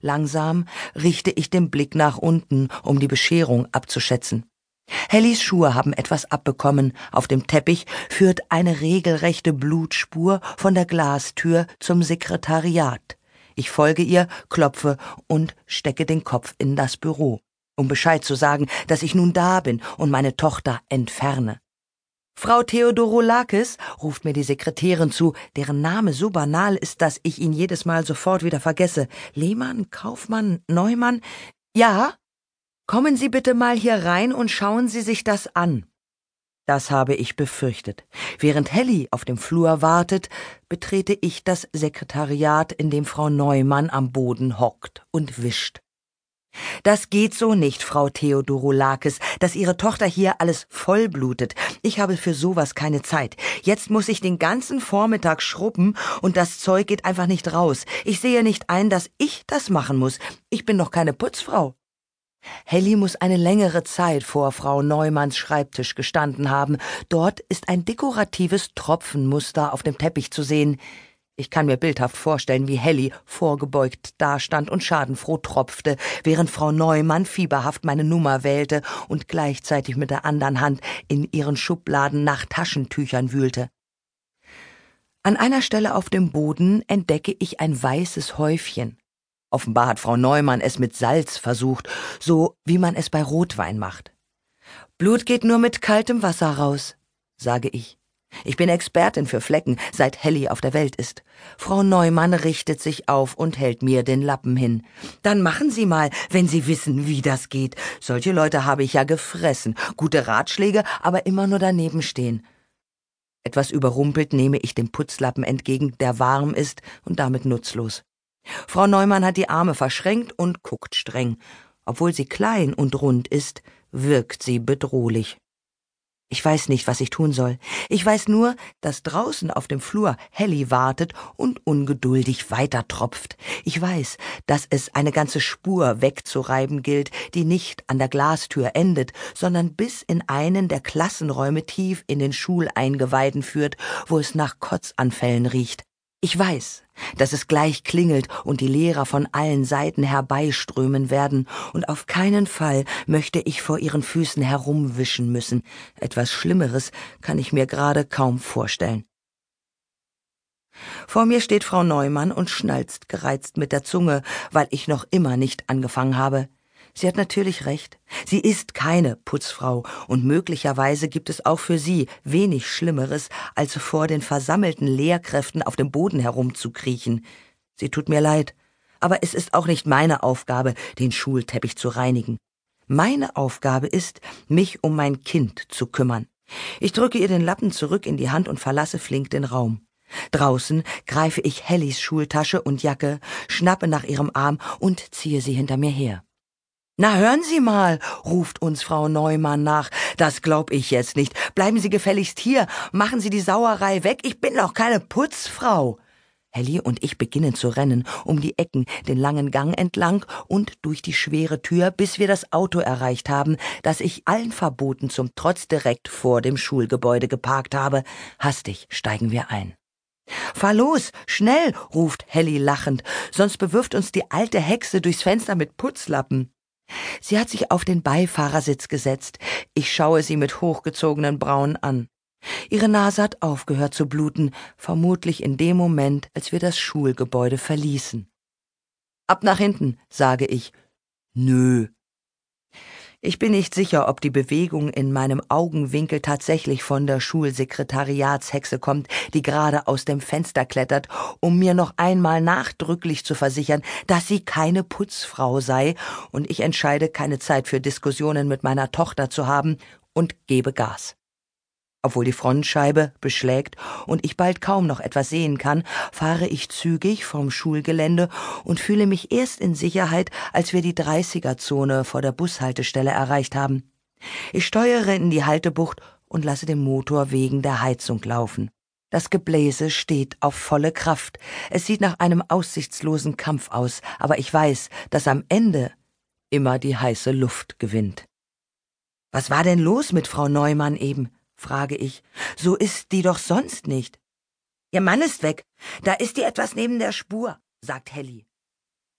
Langsam richte ich den Blick nach unten, um die Bescherung abzuschätzen. Hellys Schuhe haben etwas abbekommen. Auf dem Teppich führt eine regelrechte Blutspur von der Glastür zum Sekretariat. Ich folge ihr, klopfe und stecke den Kopf in das Büro, um Bescheid zu sagen, dass ich nun da bin und meine Tochter entferne. Frau Theodorolakis, ruft mir die Sekretärin zu, deren Name so banal ist, dass ich ihn jedes Mal sofort wieder vergesse. Lehmann, Kaufmann, Neumann? Ja? Kommen Sie bitte mal hier rein und schauen Sie sich das an. Das habe ich befürchtet. Während Helly auf dem Flur wartet, betrete ich das Sekretariat, in dem Frau Neumann am Boden hockt und wischt. Das geht so nicht, Frau Theodorolakis, dass Ihre Tochter hier alles vollblutet. Ich habe für sowas keine Zeit. Jetzt muss ich den ganzen Vormittag schrubben und das Zeug geht einfach nicht raus. Ich sehe nicht ein, dass ich das machen muss. Ich bin doch keine Putzfrau. Helly muss eine längere Zeit vor Frau Neumanns Schreibtisch gestanden haben. Dort ist ein dekoratives Tropfenmuster auf dem Teppich zu sehen. Ich kann mir bildhaft vorstellen, wie Helly vorgebeugt dastand und schadenfroh tropfte, während Frau Neumann fieberhaft meine Nummer wählte und gleichzeitig mit der anderen Hand in ihren Schubladen nach Taschentüchern wühlte. An einer Stelle auf dem Boden entdecke ich ein weißes Häufchen. Offenbar hat Frau Neumann es mit Salz versucht, so wie man es bei Rotwein macht. Blut geht nur mit kaltem Wasser raus, sage ich. Ich bin Expertin für Flecken, seit Helly auf der Welt ist. Frau Neumann richtet sich auf und hält mir den Lappen hin. Dann machen Sie mal, wenn Sie wissen, wie das geht. Solche Leute habe ich ja gefressen. Gute Ratschläge, aber immer nur daneben stehen. Etwas überrumpelt nehme ich den Putzlappen entgegen, der warm ist und damit nutzlos. Frau Neumann hat die Arme verschränkt und guckt streng. Obwohl sie klein und rund ist, wirkt sie bedrohlich. Ich weiß nicht, was ich tun soll. Ich weiß nur, dass draußen auf dem Flur Helly wartet und ungeduldig weitertropft. Ich weiß, dass es eine ganze Spur wegzureiben gilt, die nicht an der Glastür endet, sondern bis in einen der Klassenräume tief in den Schuleingeweiden führt, wo es nach Kotzanfällen riecht. Ich weiß, dass es gleich klingelt und die Lehrer von allen Seiten herbeiströmen werden, und auf keinen Fall möchte ich vor ihren Füßen herumwischen müssen. Etwas Schlimmeres kann ich mir gerade kaum vorstellen. Vor mir steht Frau Neumann und schnalzt gereizt mit der Zunge, weil ich noch immer nicht angefangen habe. Sie hat natürlich recht. Sie ist keine Putzfrau, und möglicherweise gibt es auch für sie wenig Schlimmeres, als vor den versammelten Lehrkräften auf dem Boden herumzukriechen. Sie tut mir leid, aber es ist auch nicht meine Aufgabe, den Schulteppich zu reinigen. Meine Aufgabe ist, mich um mein Kind zu kümmern. Ich drücke ihr den Lappen zurück in die Hand und verlasse flink den Raum. Draußen greife ich Hellys Schultasche und Jacke, schnappe nach ihrem Arm und ziehe sie hinter mir her. Na, hören Sie mal, ruft uns Frau Neumann nach. Das glaub ich jetzt nicht. Bleiben Sie gefälligst hier. Machen Sie die Sauerei weg. Ich bin doch keine Putzfrau. Helly und ich beginnen zu rennen, um die Ecken, den langen Gang entlang und durch die schwere Tür, bis wir das Auto erreicht haben, das ich allen Verboten zum Trotz direkt vor dem Schulgebäude geparkt habe. Hastig steigen wir ein. Fahr los, schnell, ruft Helly lachend, sonst bewirft uns die alte Hexe durchs Fenster mit Putzlappen. Sie hat sich auf den Beifahrersitz gesetzt. Ich schaue sie mit hochgezogenen Brauen an. Ihre Nase hat aufgehört zu bluten, vermutlich in dem Moment, als wir das Schulgebäude verließen. Ab nach hinten, sage ich. Nö, ich bin nicht sicher, ob die Bewegung in meinem Augenwinkel tatsächlich von der Schulsekretariatshexe kommt, die gerade aus dem Fenster klettert, um mir noch einmal nachdrücklich zu versichern, dass sie keine Putzfrau sei, und ich entscheide, keine Zeit für Diskussionen mit meiner Tochter zu haben und gebe Gas. Obwohl die Frontscheibe beschlägt und ich bald kaum noch etwas sehen kann, fahre ich zügig vom Schulgelände und fühle mich erst in Sicherheit, als wir die 30er-Zone vor der Bushaltestelle erreicht haben. Ich steuere in die Haltebucht und lasse den Motor wegen der Heizung laufen. Das Gebläse steht auf volle Kraft. Es sieht nach einem aussichtslosen Kampf aus, aber ich weiß, dass am Ende immer die heiße Luft gewinnt. Was war denn los mit Frau Neumann eben? Frage ich. So ist die doch sonst nicht. Ihr Mann ist weg. Da ist ihr etwas neben der Spur, sagt Helly.